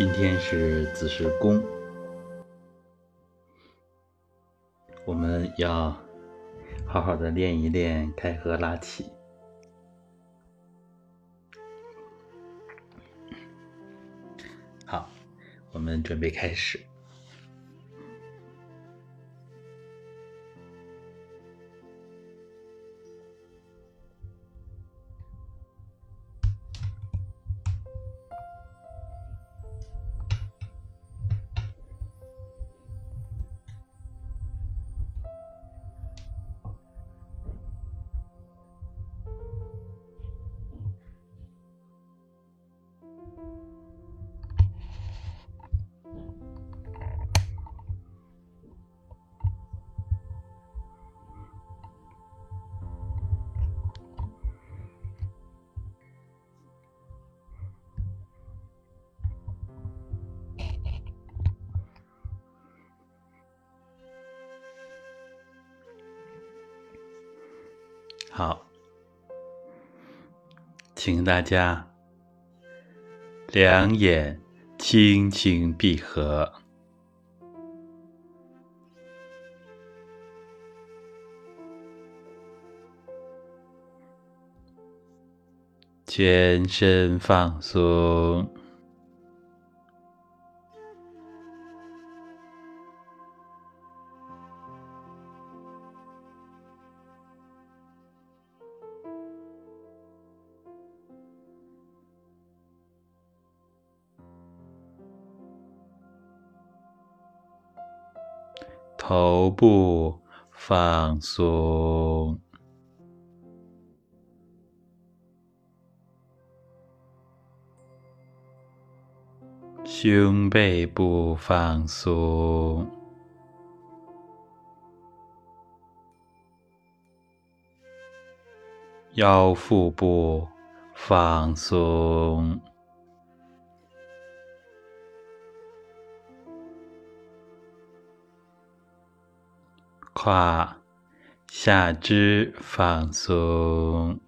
今天是子时宫，我们要好好的练一练开合拉起。好，我们准备开始。好，请大家两眼轻轻闭合，全身放松。头部放松，胸背部放松，腰腹部放松。胯下肢放松，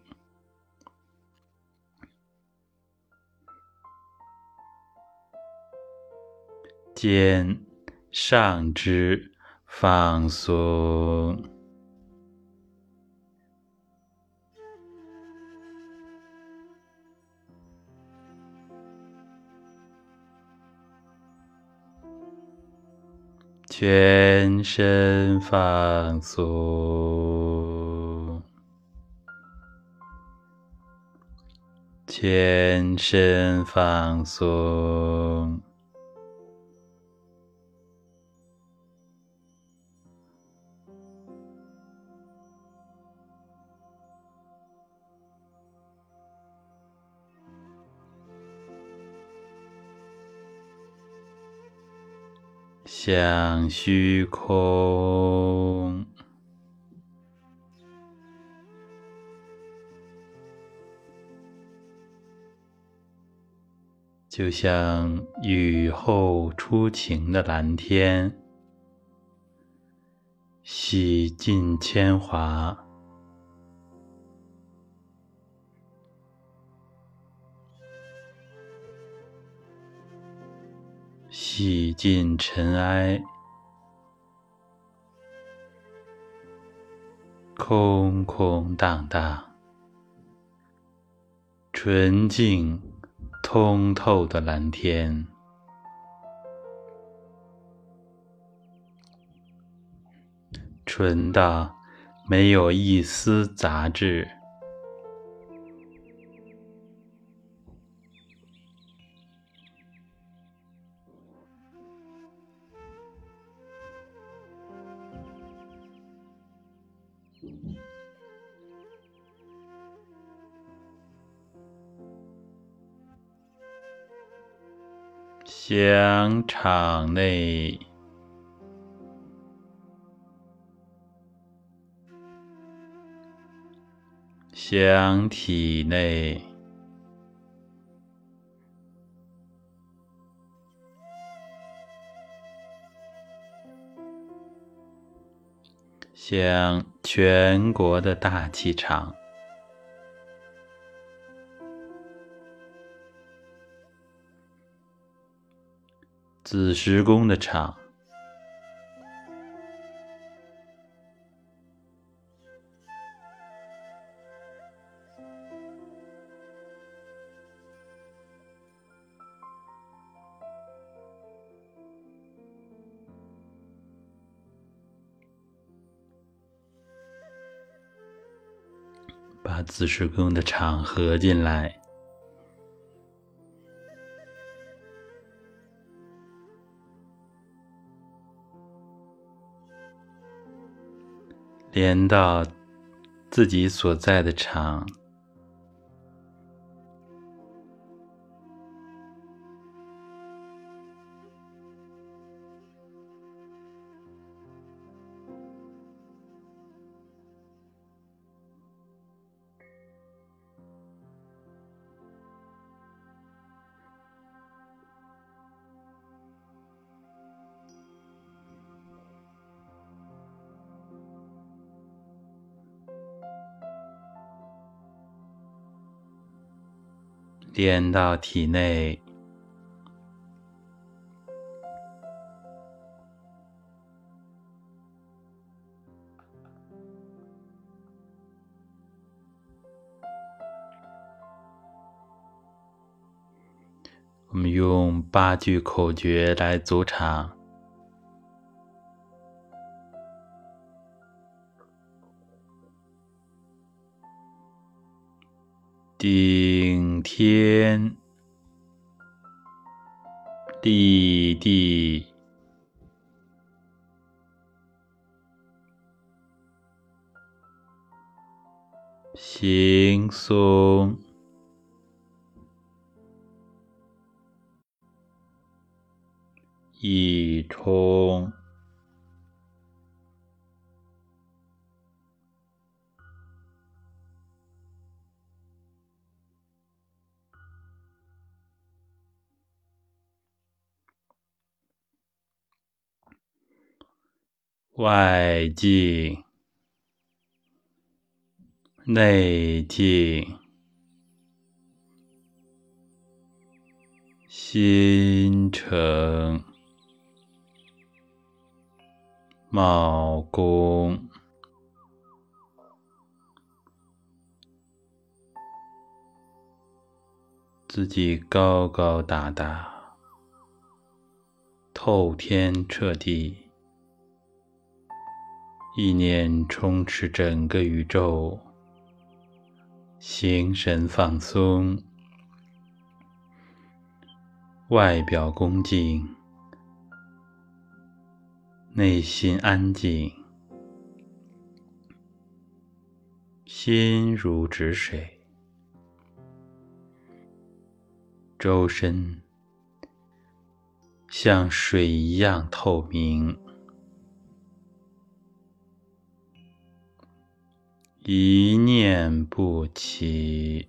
肩上肢放松。全身放松，全身放松。像虚空，就像雨后初晴的蓝天，洗尽铅华。洗尽尘埃，空空荡荡，纯净通透的蓝天，纯到没有一丝杂质。想场内，想体内，想全国的大气场。子时宫的场。把子时宫的场合进来，连到自己所在的场。连到体内，我们用八句口诀来组场。顶天。立地，行松。一冲。外境、内境、心诚、卯宫，自己高高大大，透天彻地。意念充斥整个宇宙，心神放松，外表恭敬，内心安静，心如止水，周身像水一样透明。一念不起，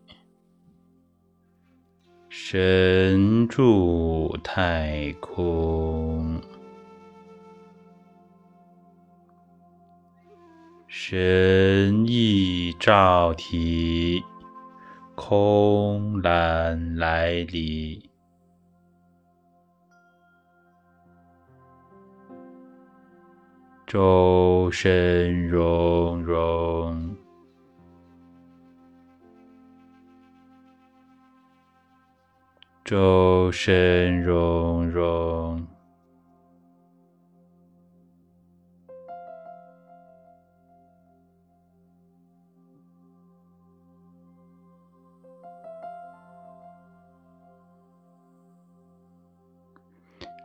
神住太空，神意照体，空蓝来离，周身融融。周身融融，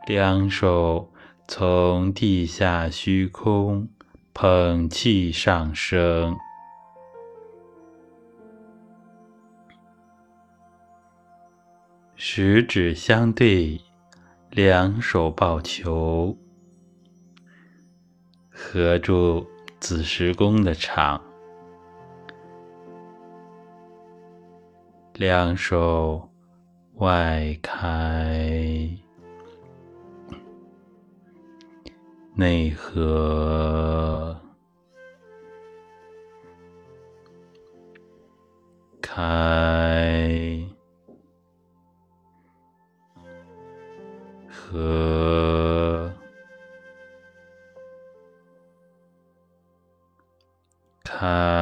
两手从地下虚空捧气上升。十指相对，两手抱球，合住子时宫的场，两手外开，内合，开。和他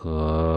和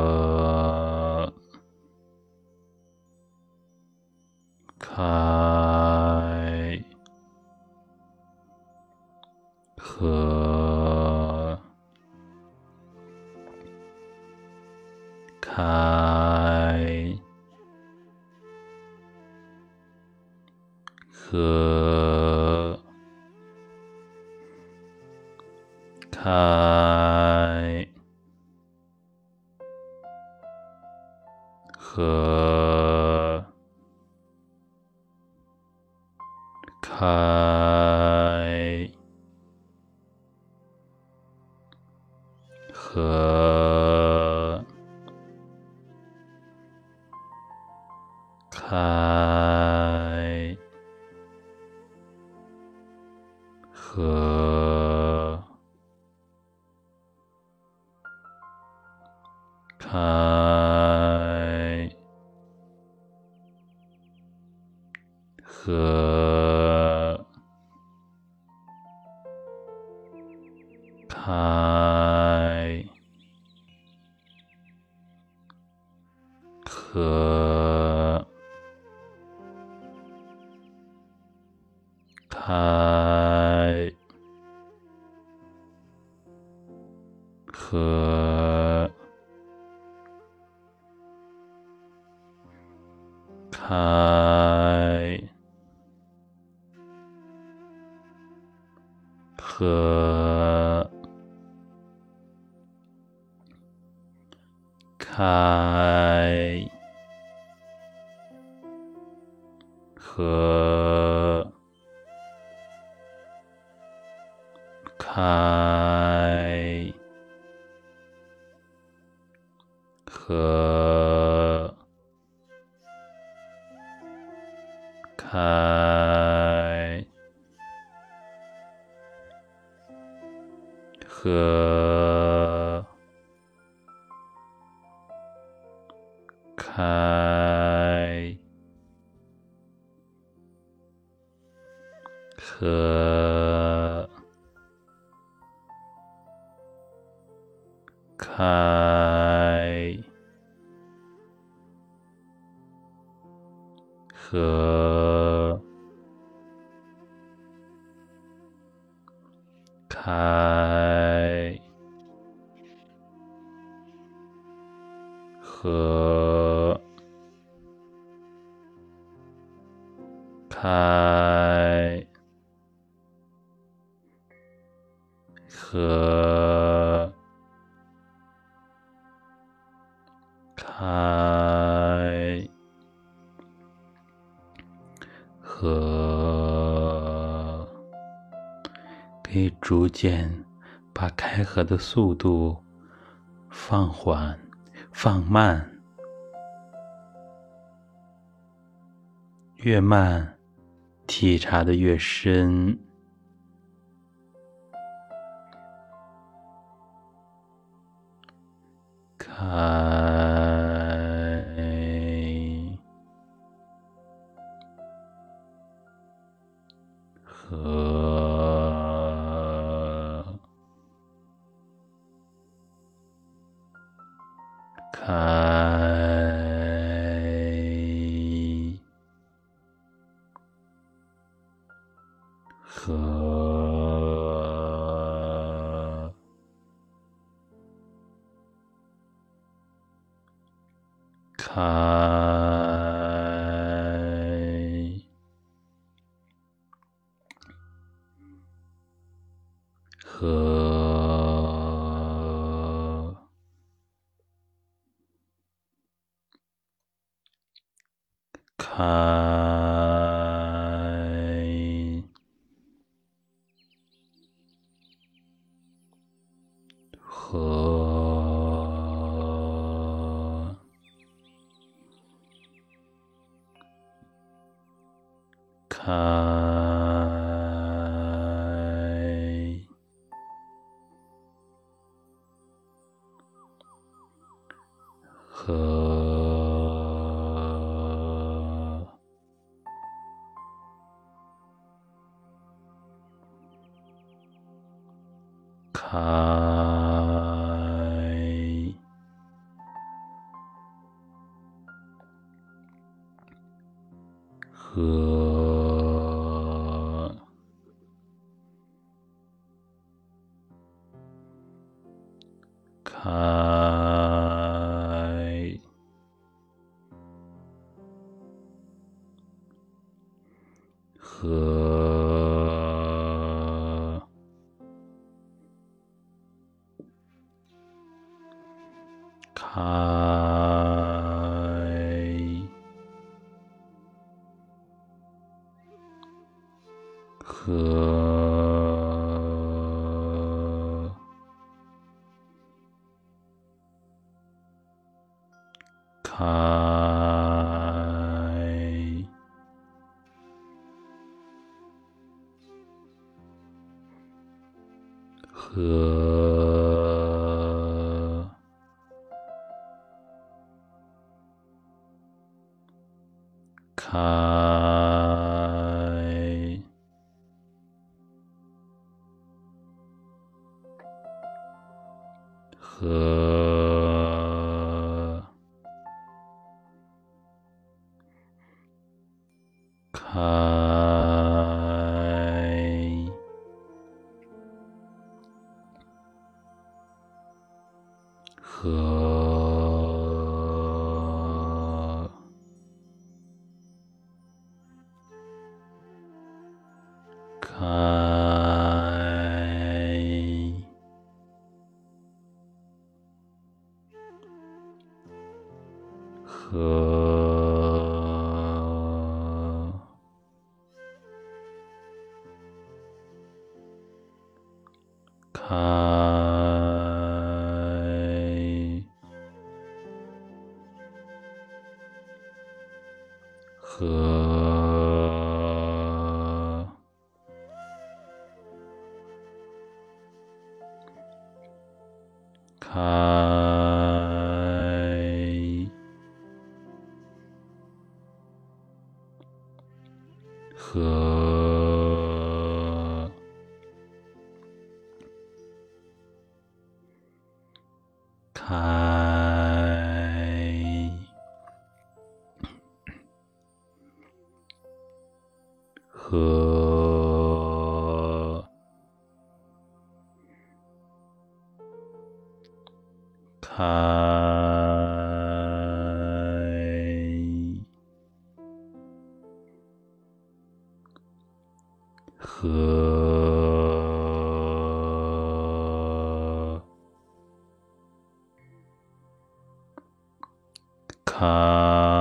先把开合的速度放缓放慢。越慢体察的越深。他卡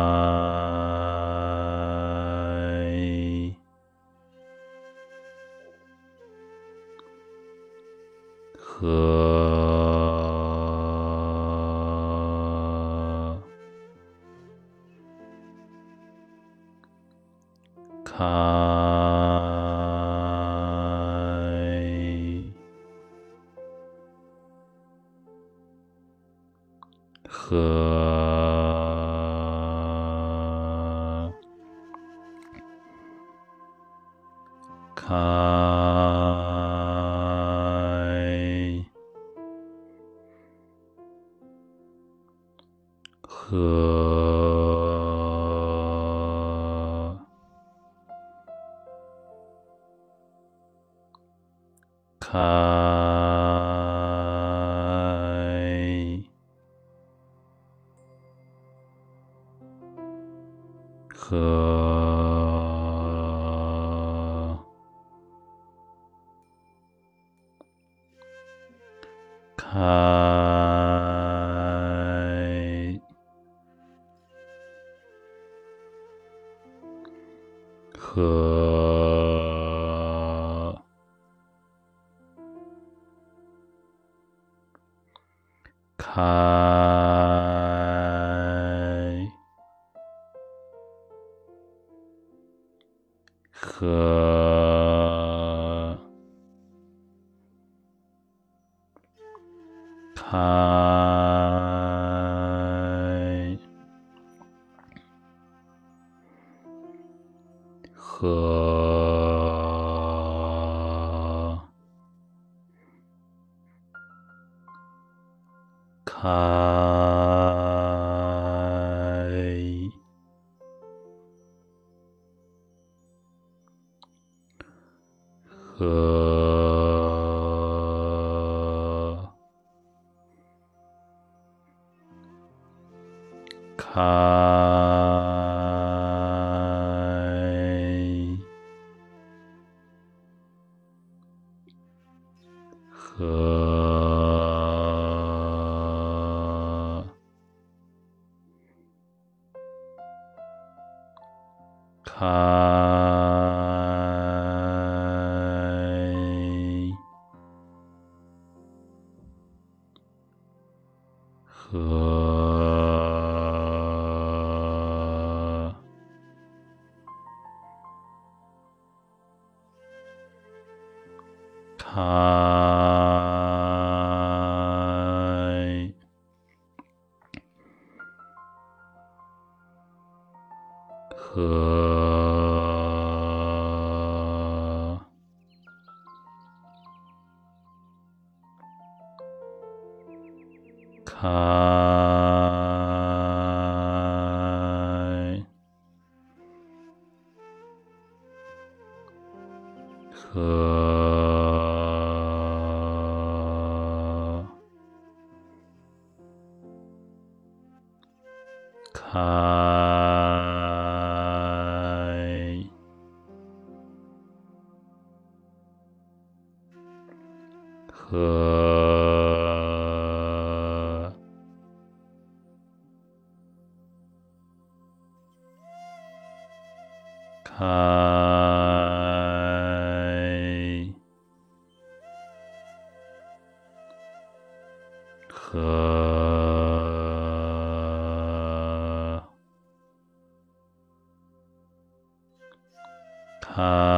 uh,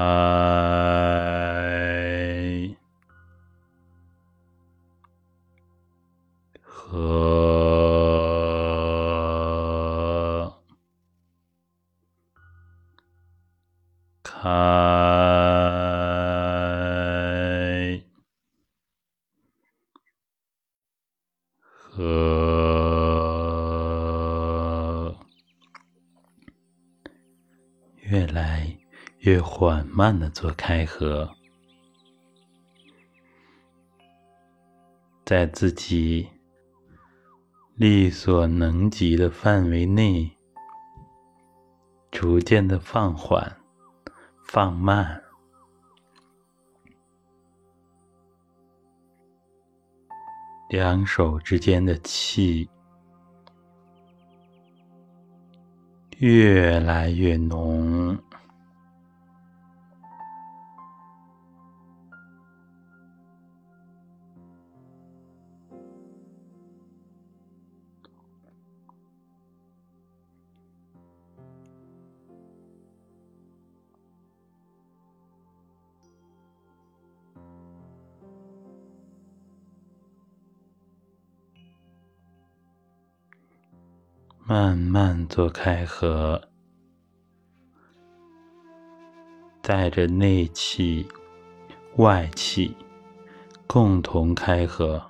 uh, 越缓慢的做开合，在自己力所能及的范围内，逐渐的放缓、放慢。两手之间的气越来越浓，开合，带着内气、外气共同开合。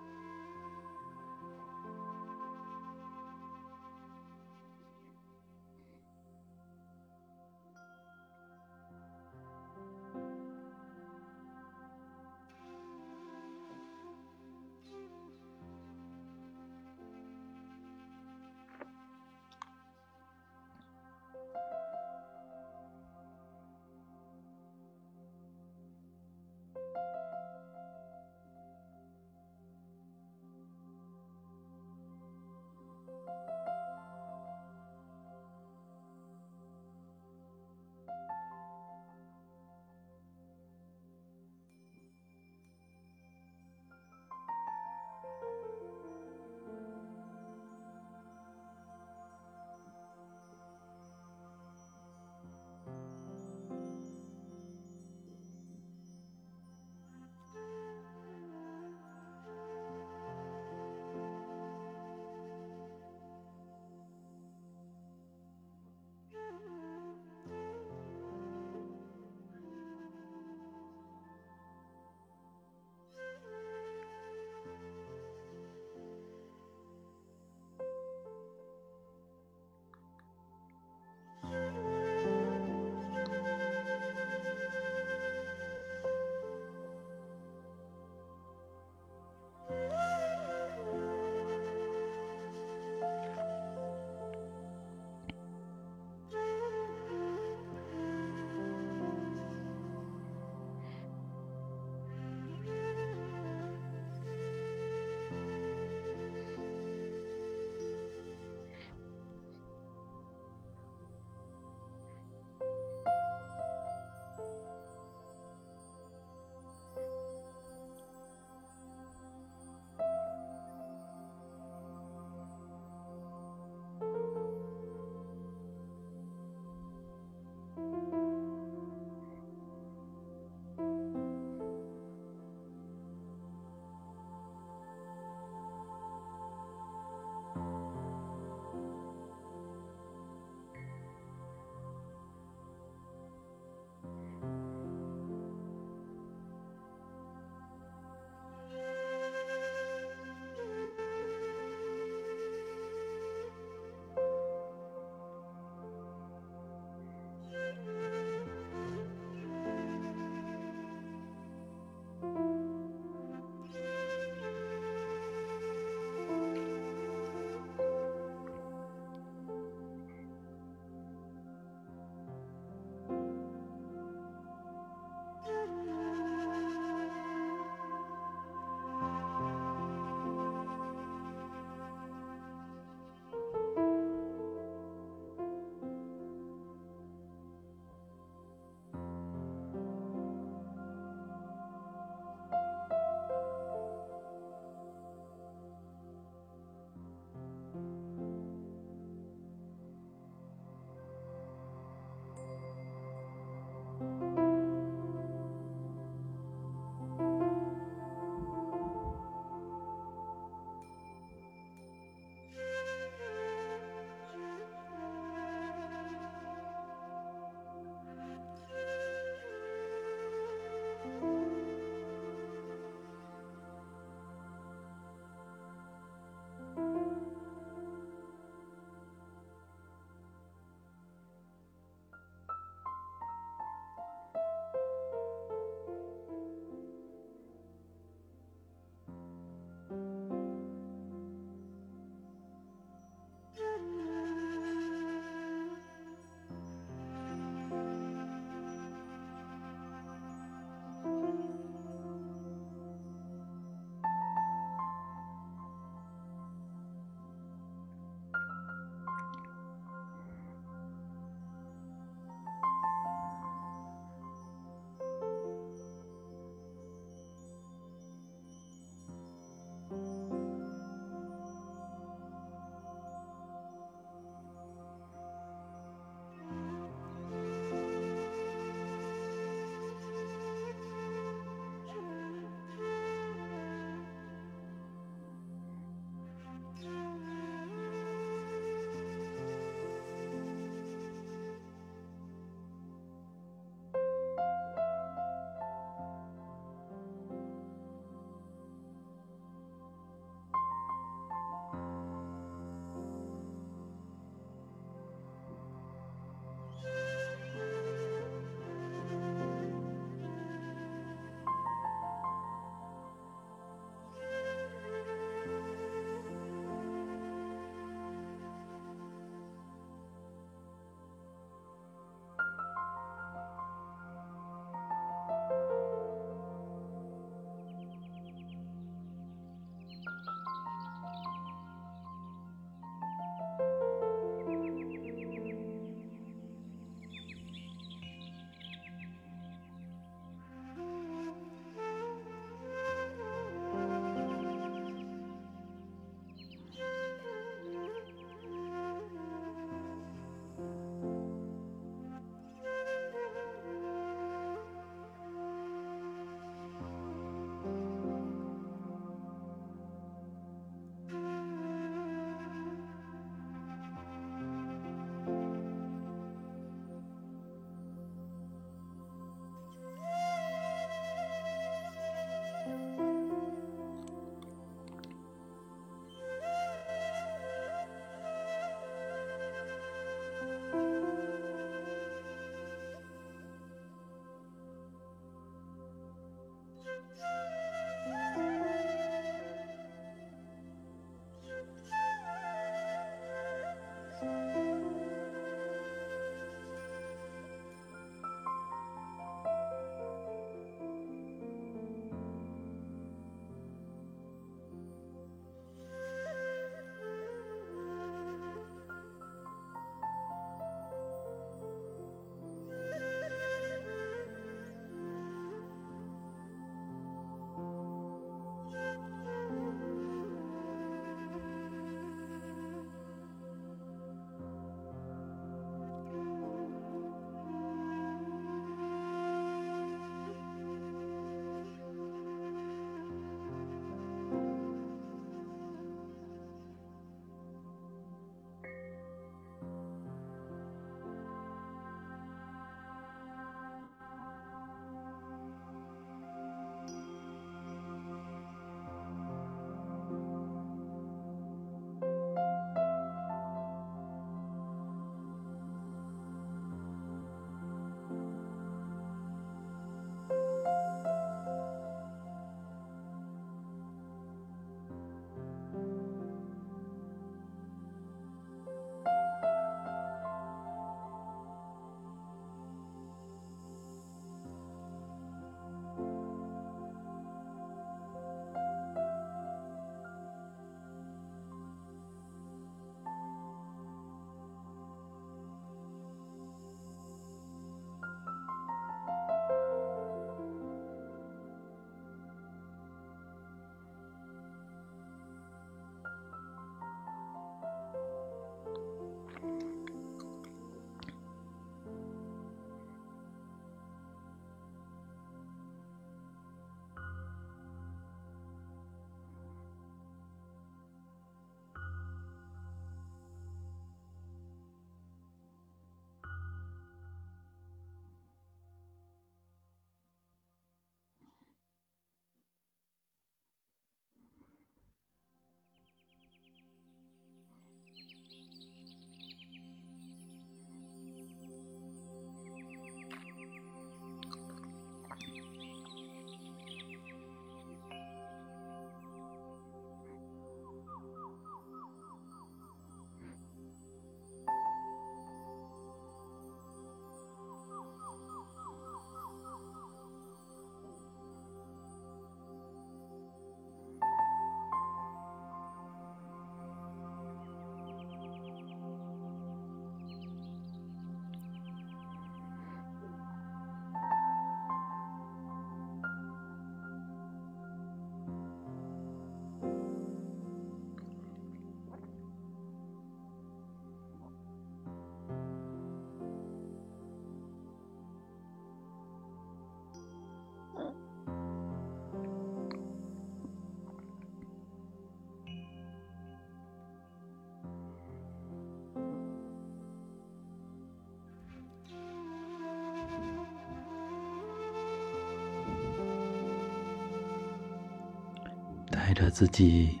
带着自己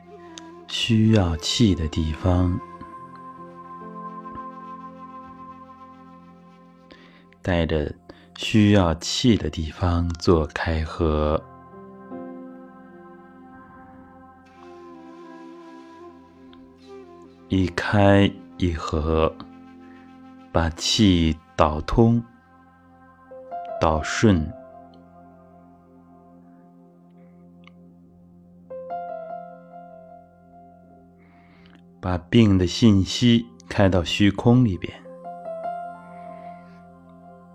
需要气的地方，带着需要气的地方做开合，一开一合，把气导通、导顺。把病的信息开到虚空里边，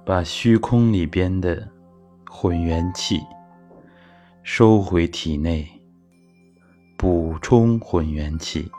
把虚空里边的混元气收回体内，补充混元气。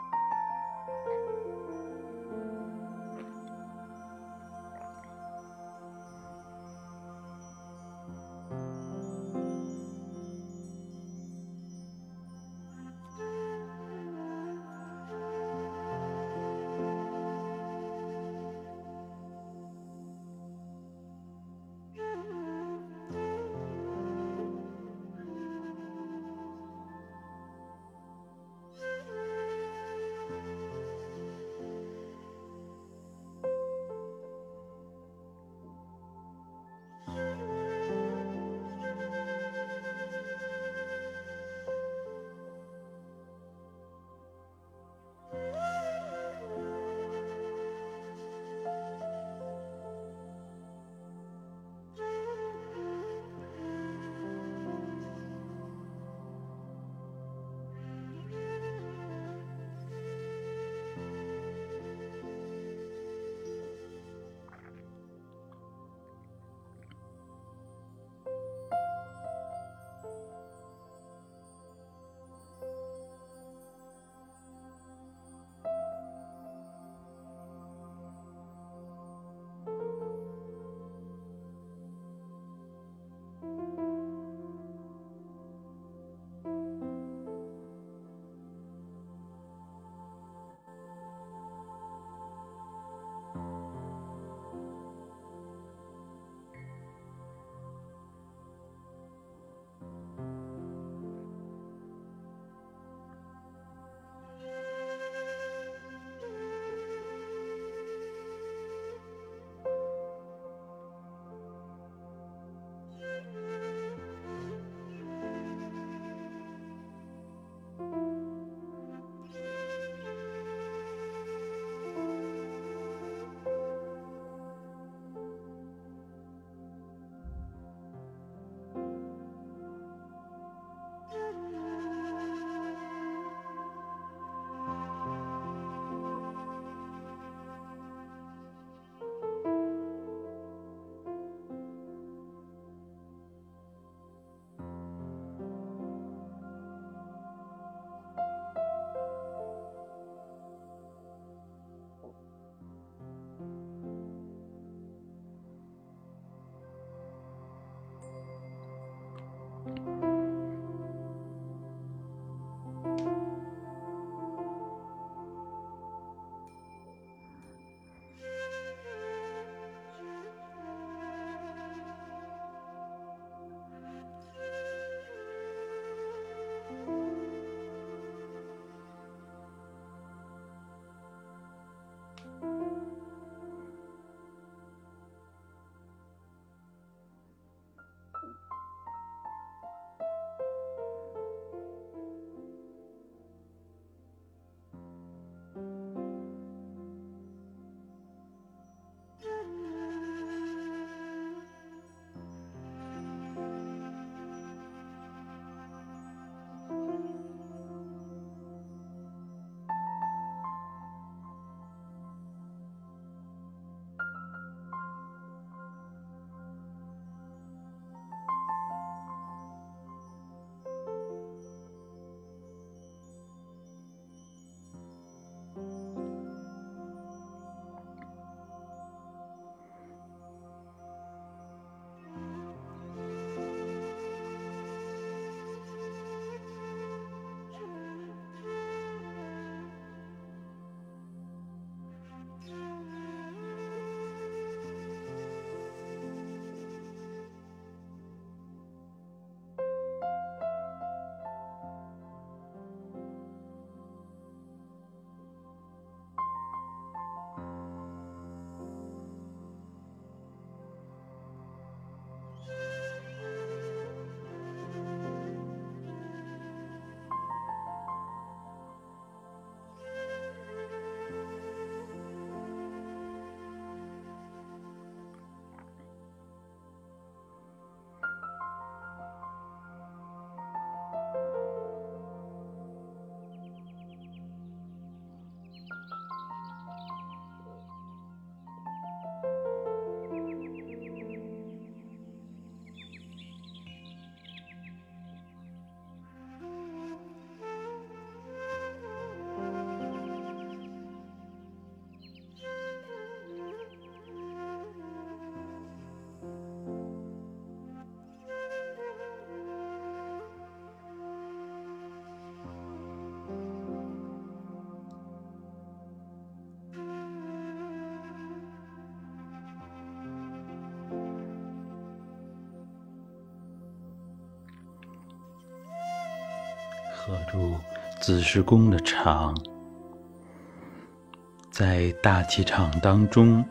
合住子时宫的场，在大气场当中，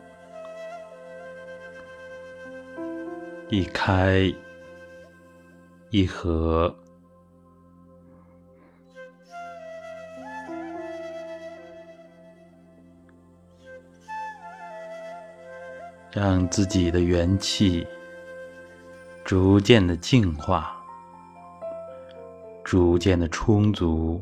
一开一合，让自己的元气逐渐的净化。逐渐的充足。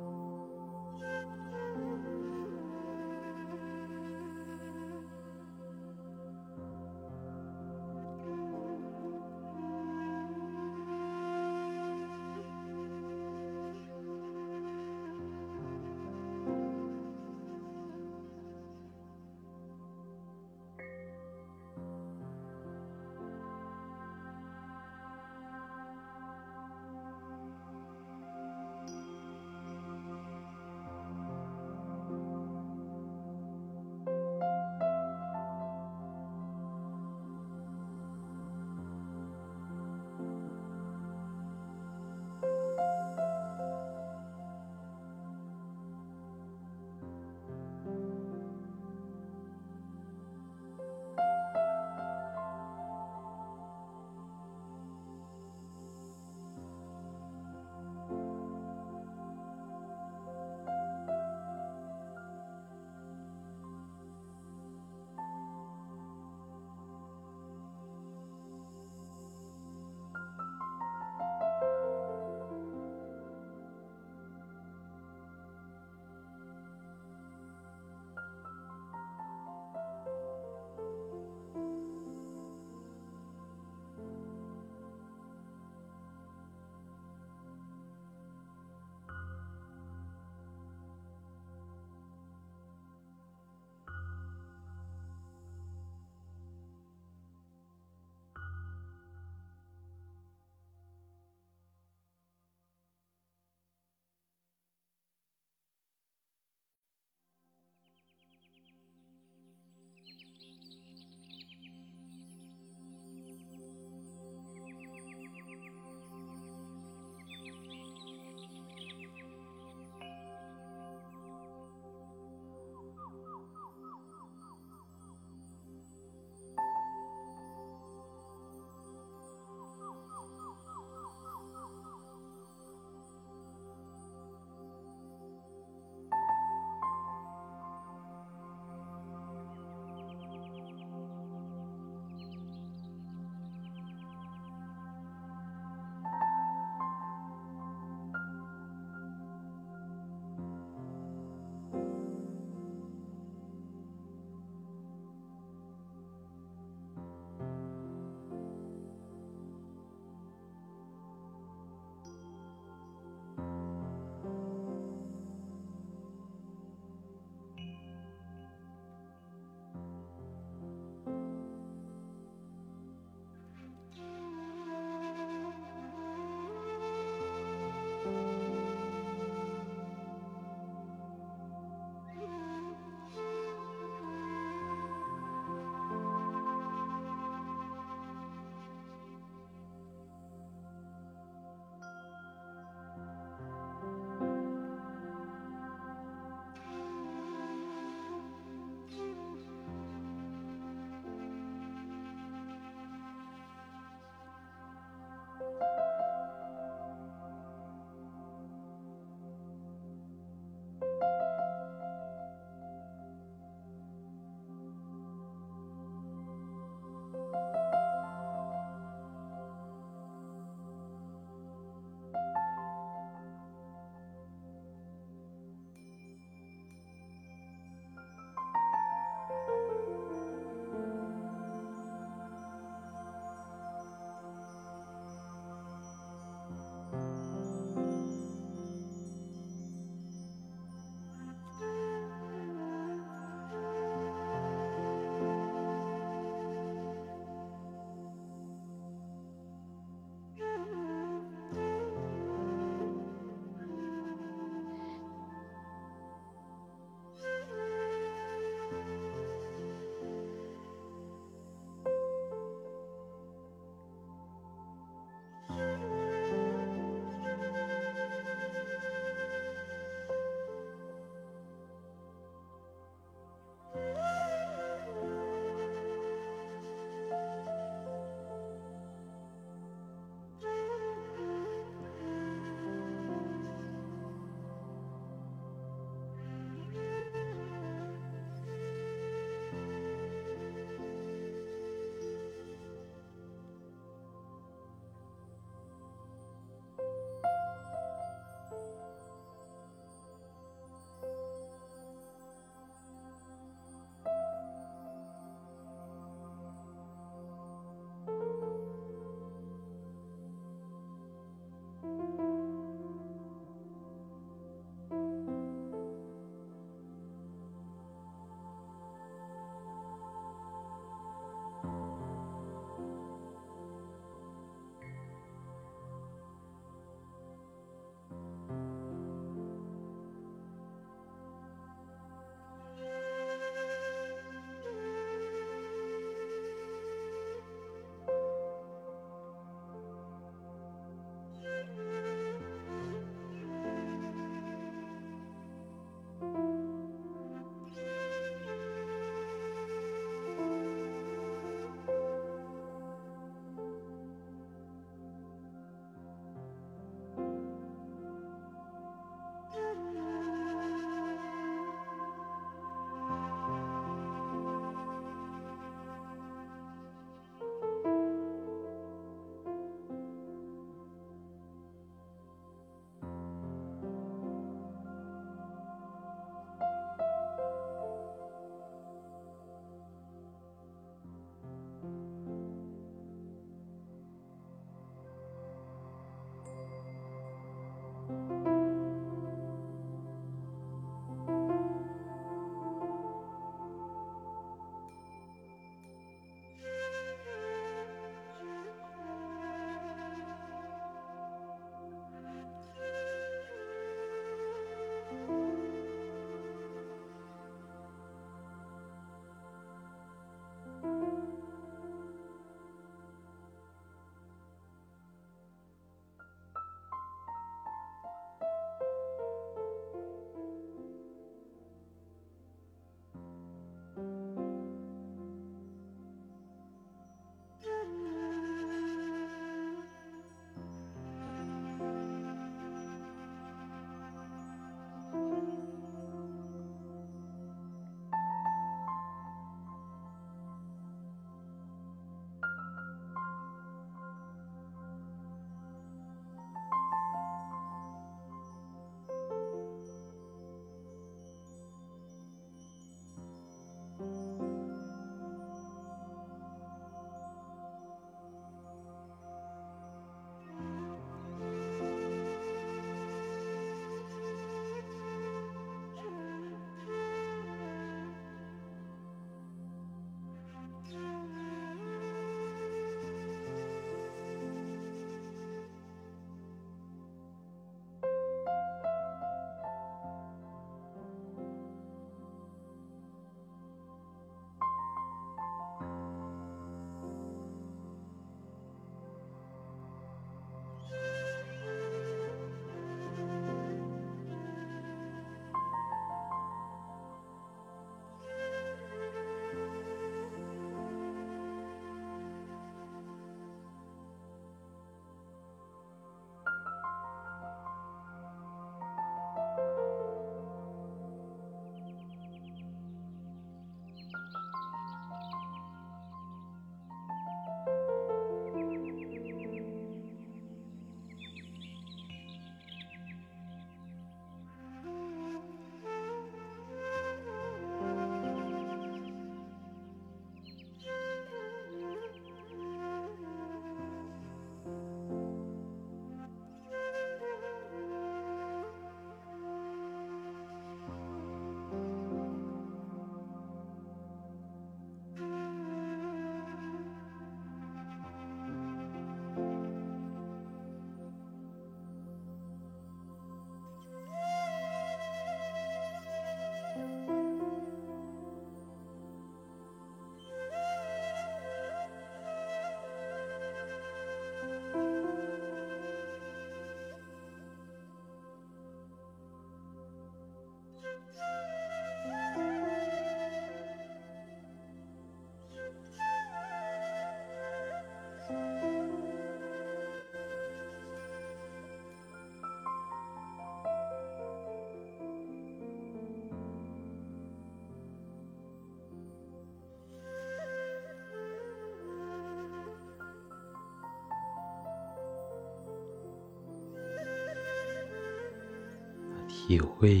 体会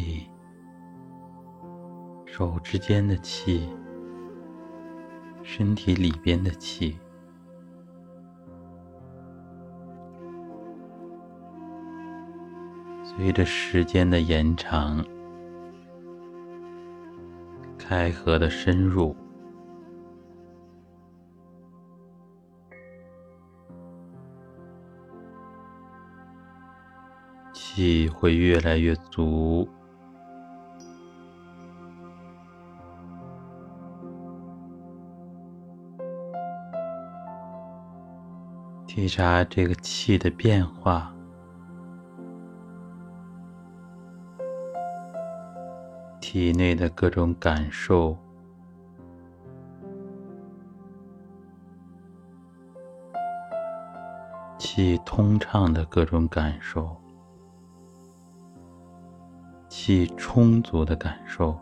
手之间的气，身体里边的气。随着时间的延长，开合的深入，气会越来越足。体察这个气的变化。体内的各种感受，气通畅的各种感受，气充足的感受。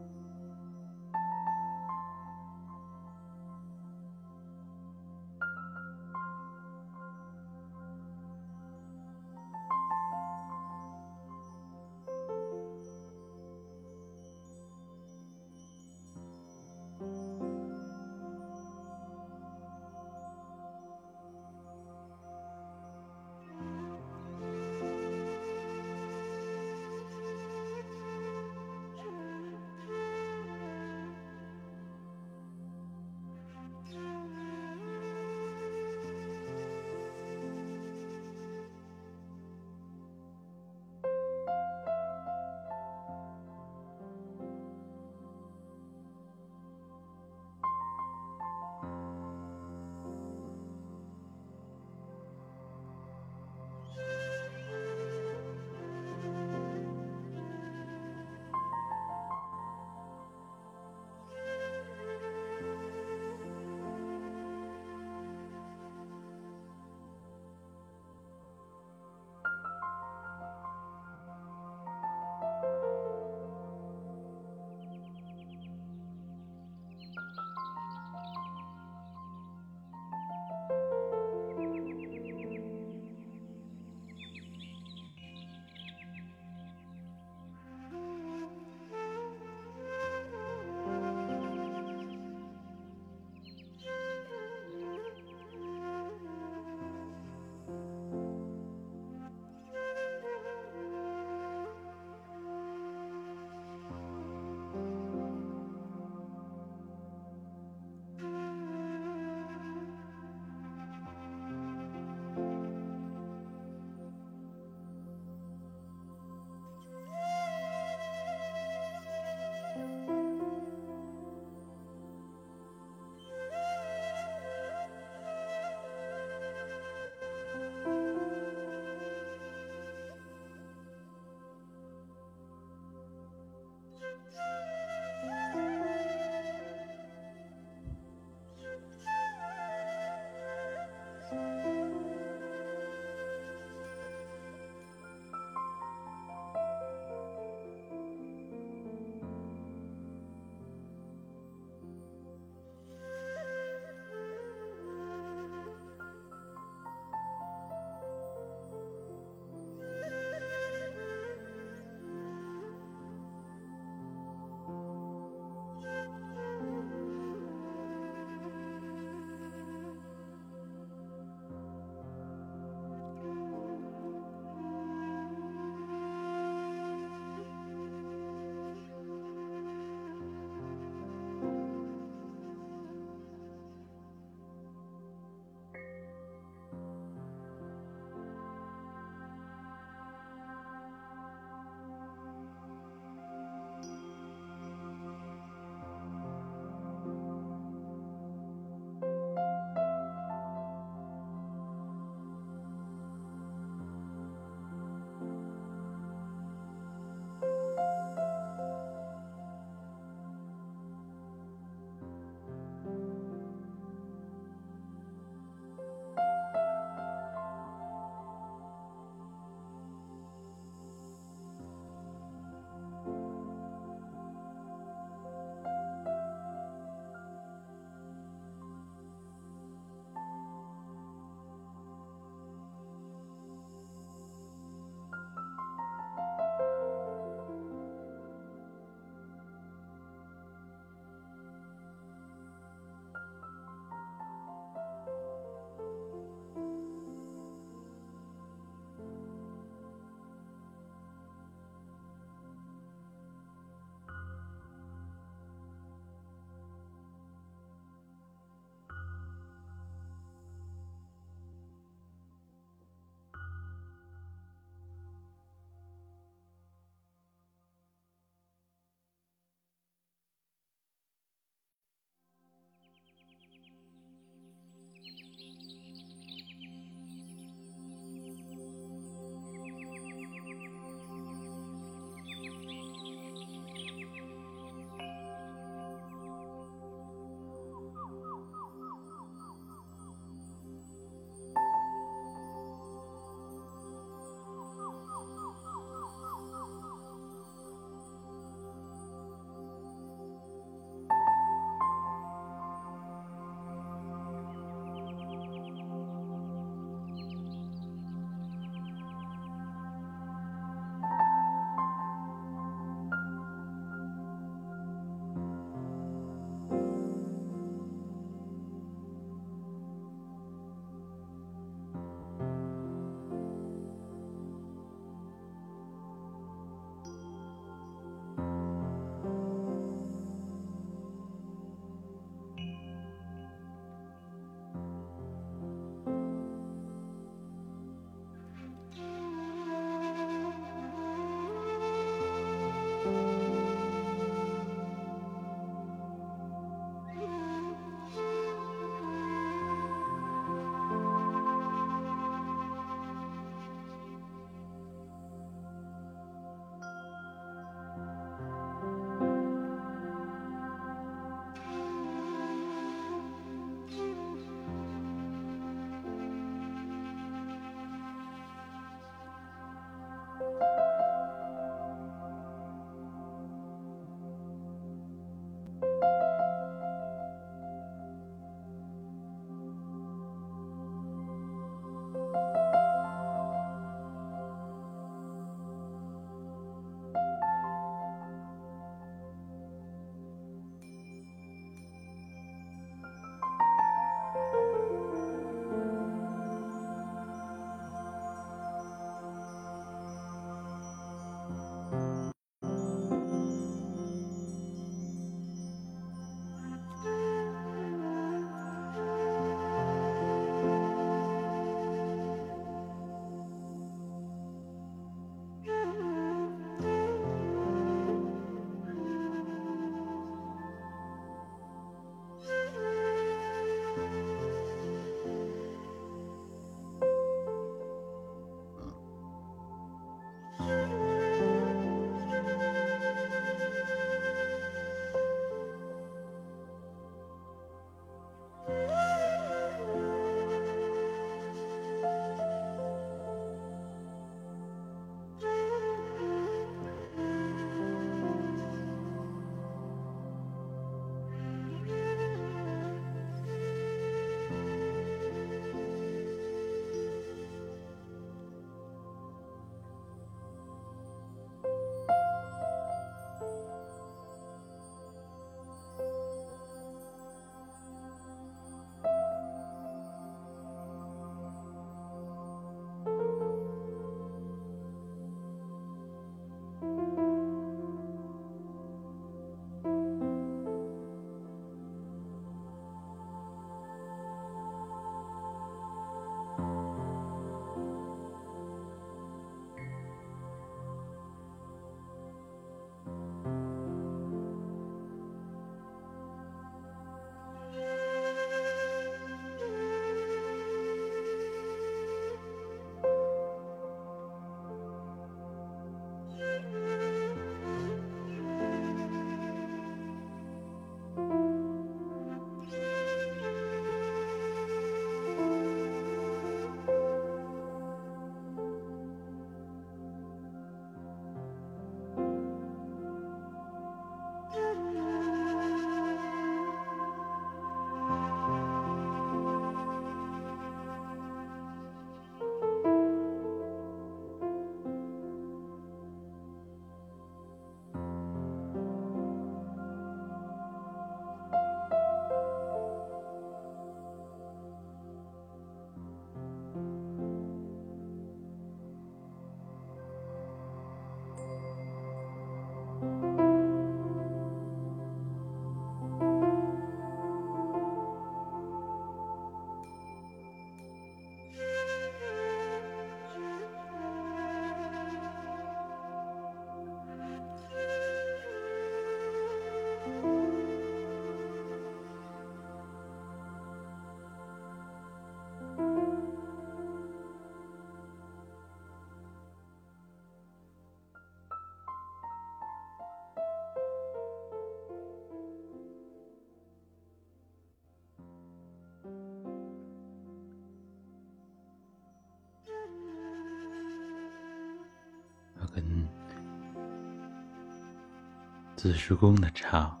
四十宫的场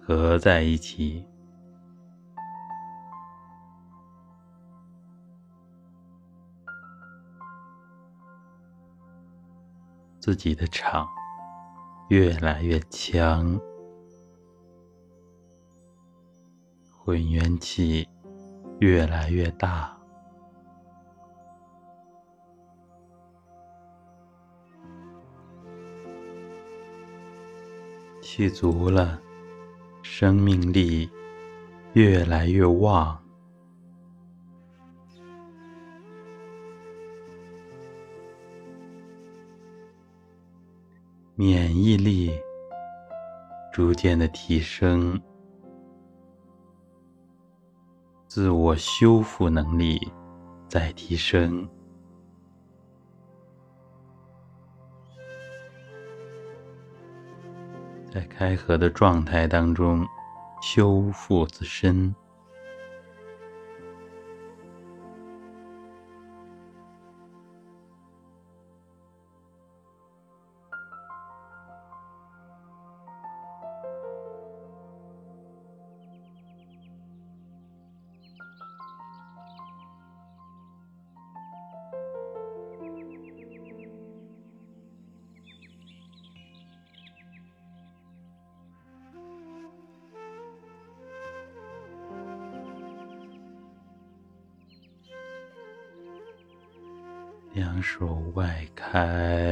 合在一起。自己的场越来越强，混元气越来越大，气足了，生命力越来越旺。免疫力逐渐的提升，自我修复能力在提升，在开合的状态当中修复自身。手外开，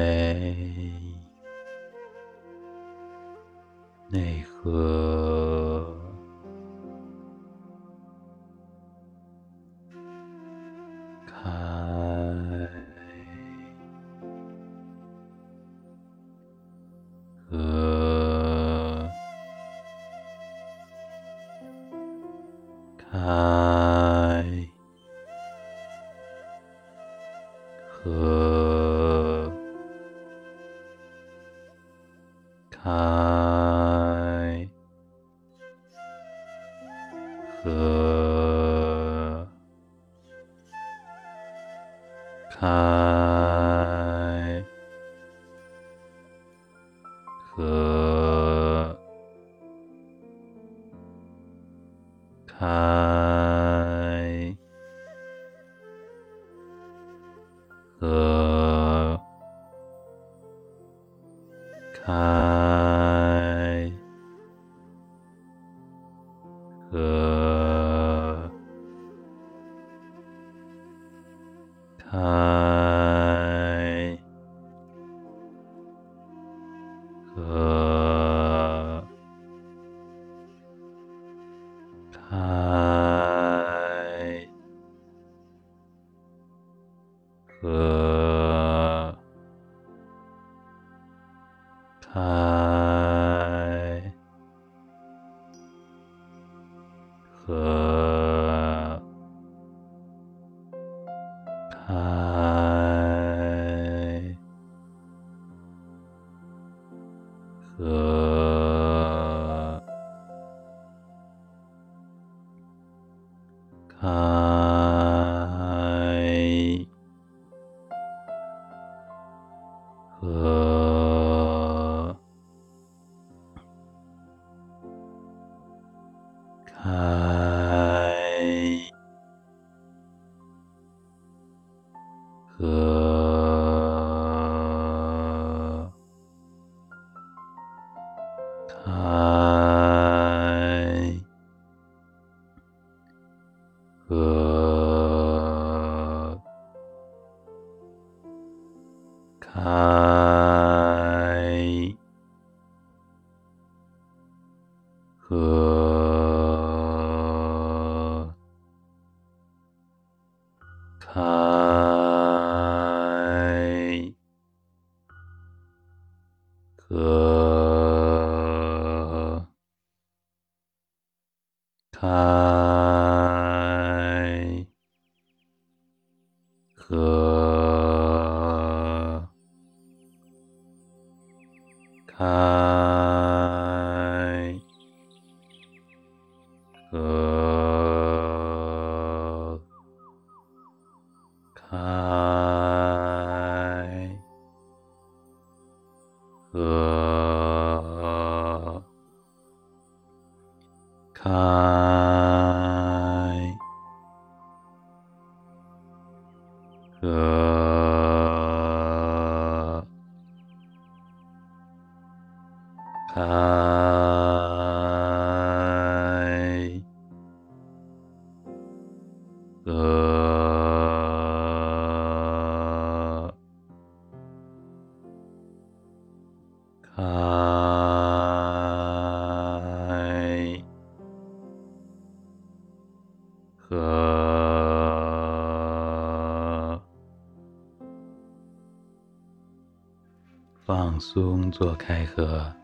放松，做开合。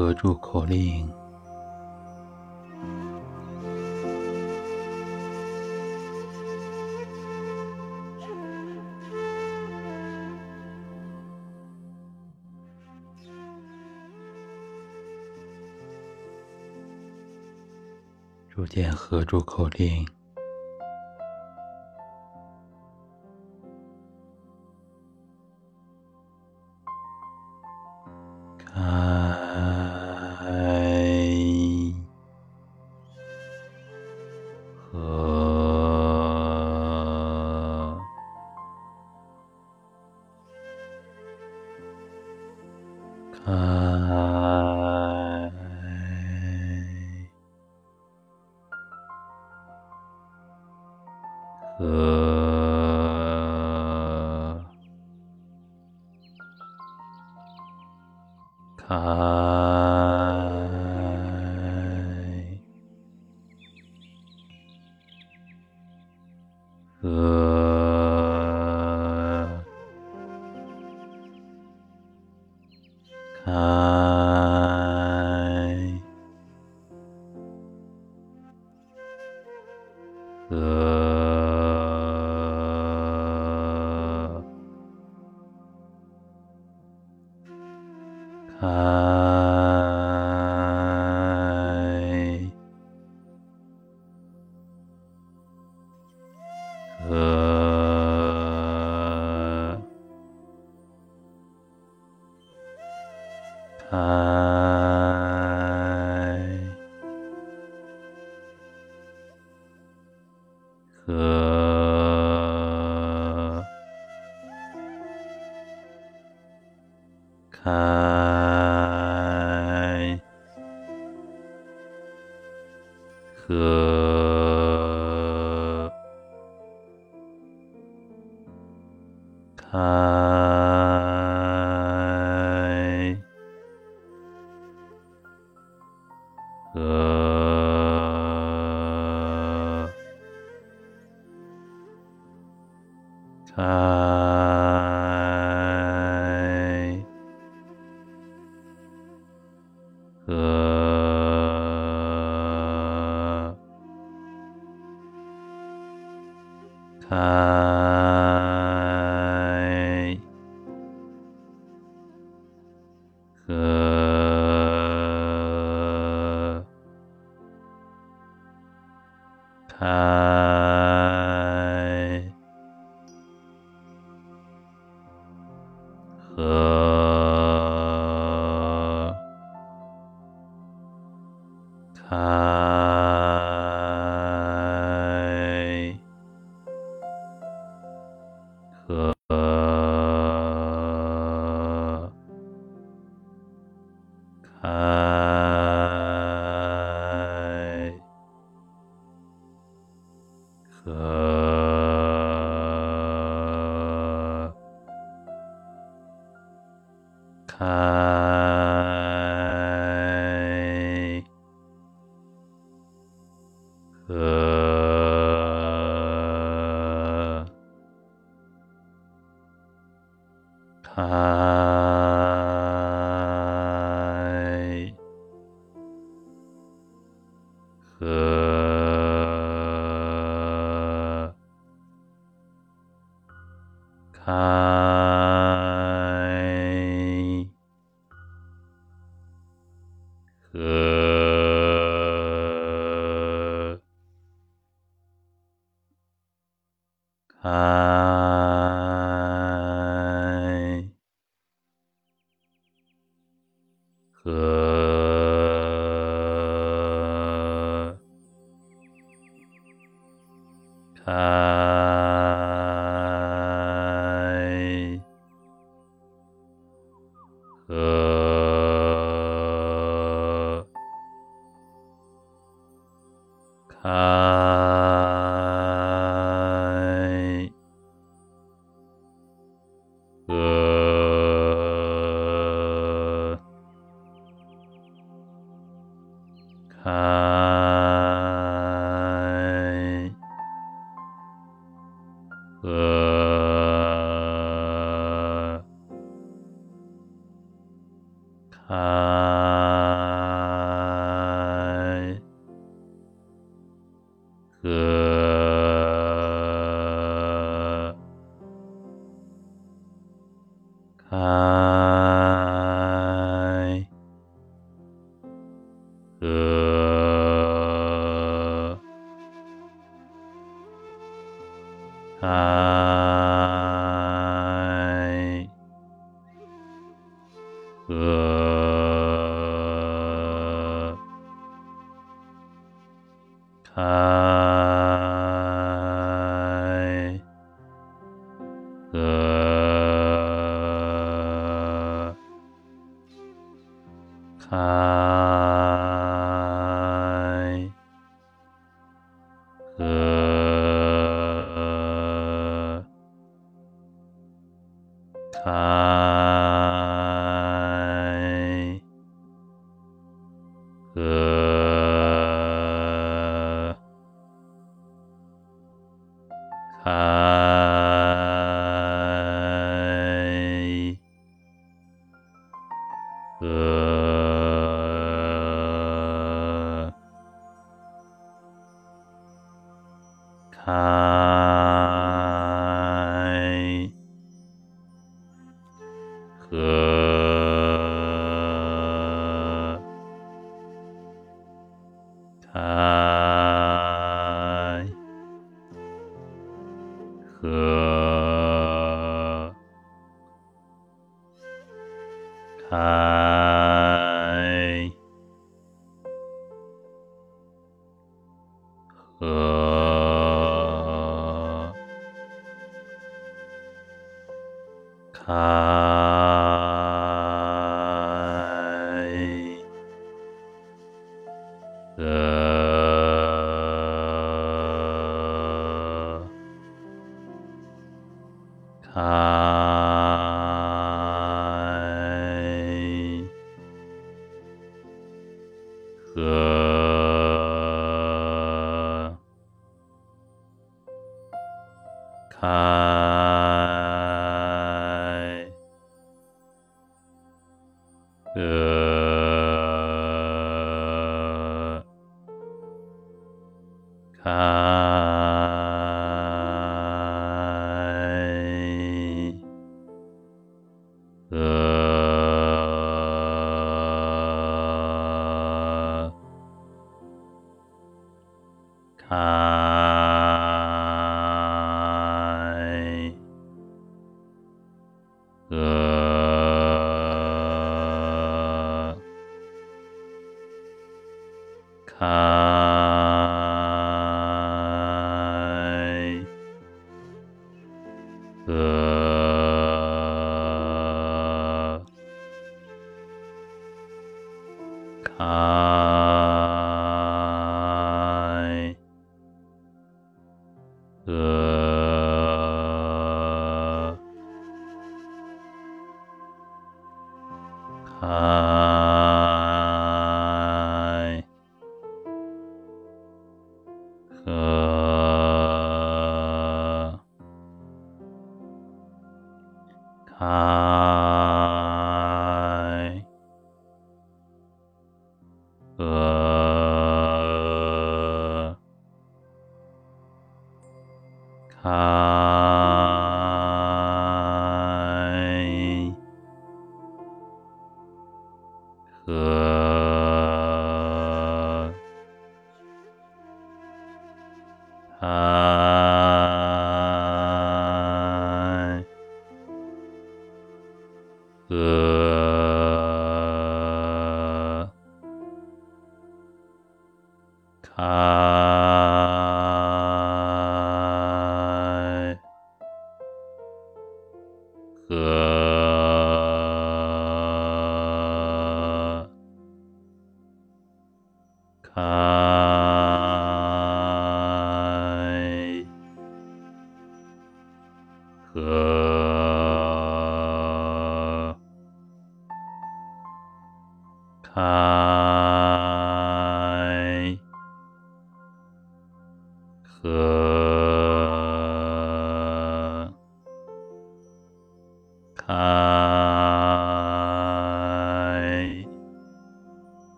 合住口令。逐渐合住口令。开。uh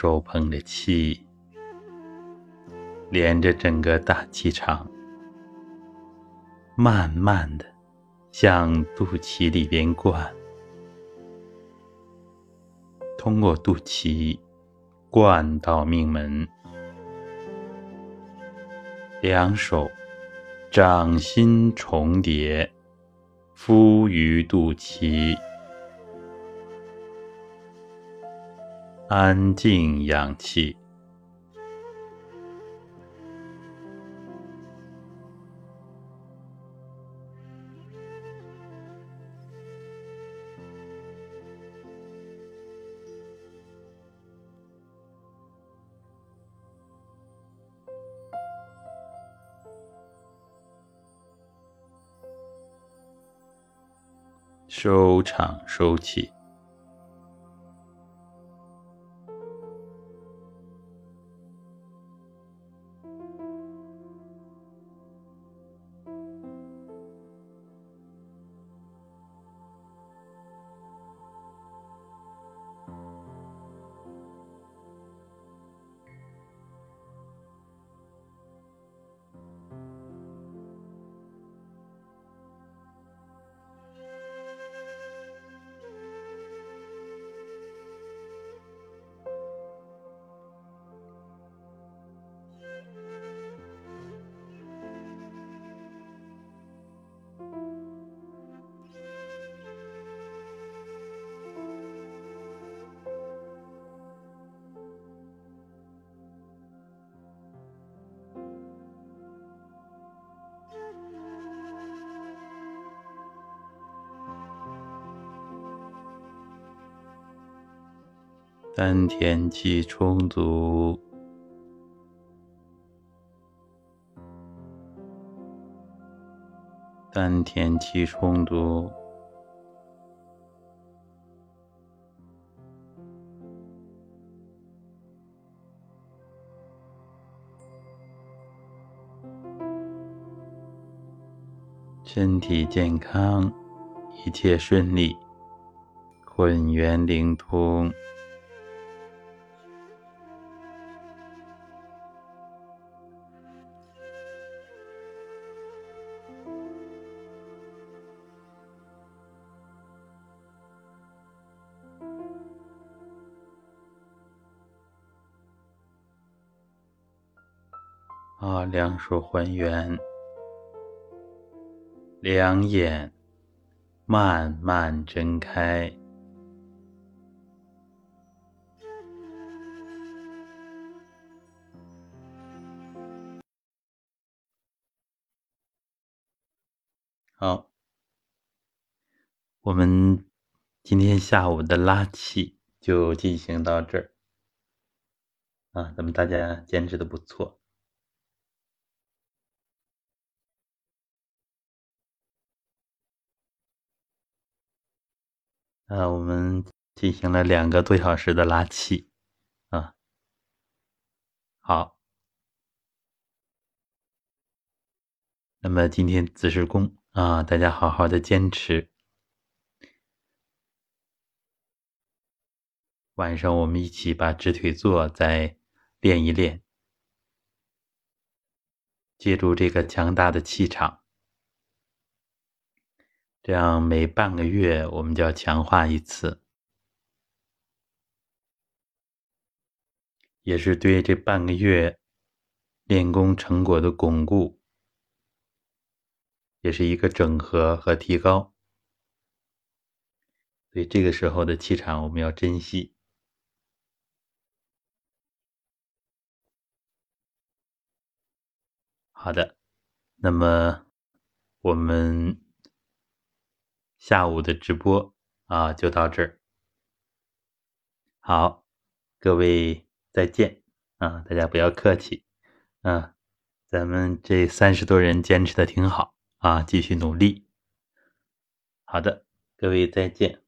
手捧着气，连着整个大气场，慢慢的向肚脐里边灌，通过肚脐灌到命门。两手掌心重叠，敷于肚脐。安静养气，收场收气。丹田气充足，丹田气充足，身体健康，一切顺利，混元灵通。两手还原，两眼慢慢睁开。好，我们今天下午的拉气就进行到这儿。啊，咱们大家坚持的不错。啊，我们进行了两个多小时的拉气，啊，好。那么今天子时功啊，大家好好的坚持。晚上我们一起把直腿坐再练一练，借助这个强大的气场，这样每半个月我们就要强化一次，也是对这半个月练功成果的巩固，也是一个整合和提高。所以这个时候的气场我们要珍惜。好的，那么我们下午的直播啊就到这儿。好，各位再见啊！大家不要客气，嗯，咱们这三十多人坚持的挺好啊，继续努力。好的，各位再见。